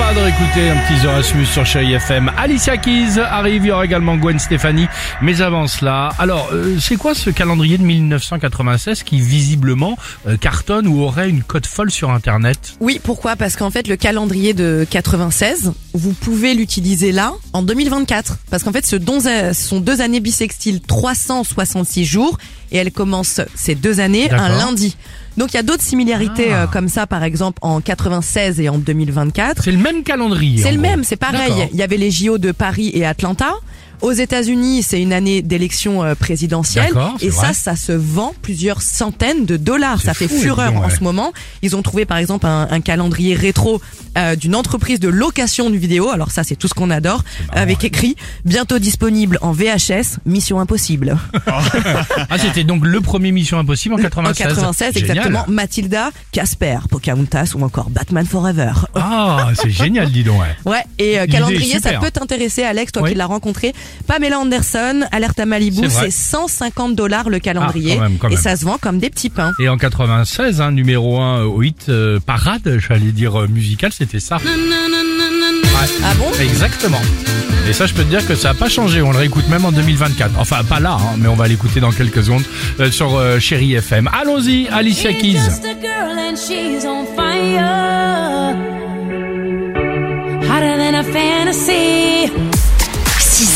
Sympa de réécouter un petit Erasmus sur Chéri FM. Alicia Keys arrive, il y aura également Gwen Stefani. Mais avant cela, alors, euh, c'est quoi ce calendrier de 1996 qui visiblement euh, cartonne ou aurait une cote folle sur Internet? Oui, pourquoi? Parce qu'en fait, le calendrier de 96, vous pouvez l'utiliser là, en 2024. Parce qu'en fait, ce don- ce sont deux années bissextiles, 366 jours, et elles commencent ces deux années un lundi. Donc il y a d'autres similarités Ah. euh, comme ça, par exemple en 96 et en 2024. C'est le même calendrier. C'est le gros. même, c'est pareil. Il y avait les JO de Paris et Atlanta. Aux États-Unis, c'est une année d'élection euh, présidentielle et vrai. ça, ça se vend plusieurs centaines de dollars. Ça fait fou, fureur en ouais. ce moment. Ils ont trouvé par exemple un, un calendrier rétro euh, d'une entreprise de location de vidéo. Alors ça, c'est tout ce qu'on adore. Avec écrit bientôt disponible en VHS, Mission Impossible. Ah, c'était donc le premier Mission Impossible en 96. En 96, Génial. exactement. Mathilda, Casper, Pocahontas ou encore Batman Forever. Ah, c'est génial, dis donc. Ouais. Ouais, et euh, calendrier, ça peut t'intéresser, Alex, toi qui l'as rencontré. Pamela Anderson, Alerte à Malibu, C'est vrai. c'est 150 dollars le calendrier. Ah, quand même, quand et ça se vend comme des petits pains. Et en 96, hein, numéro 1 au hit euh, parade, j'allais dire euh, musical, c'était ça. Ouais. Ah bon? Exactement. Et ça, je peux te dire que ça n'a pas changé. On le réécoute même en 2024. Enfin, pas là, hein, mais on va l'écouter dans quelques secondes euh, sur euh, Chéri FM. Allons-y, Alicia Keys. Just a girl and she's on fire. Hotter than a fantasy.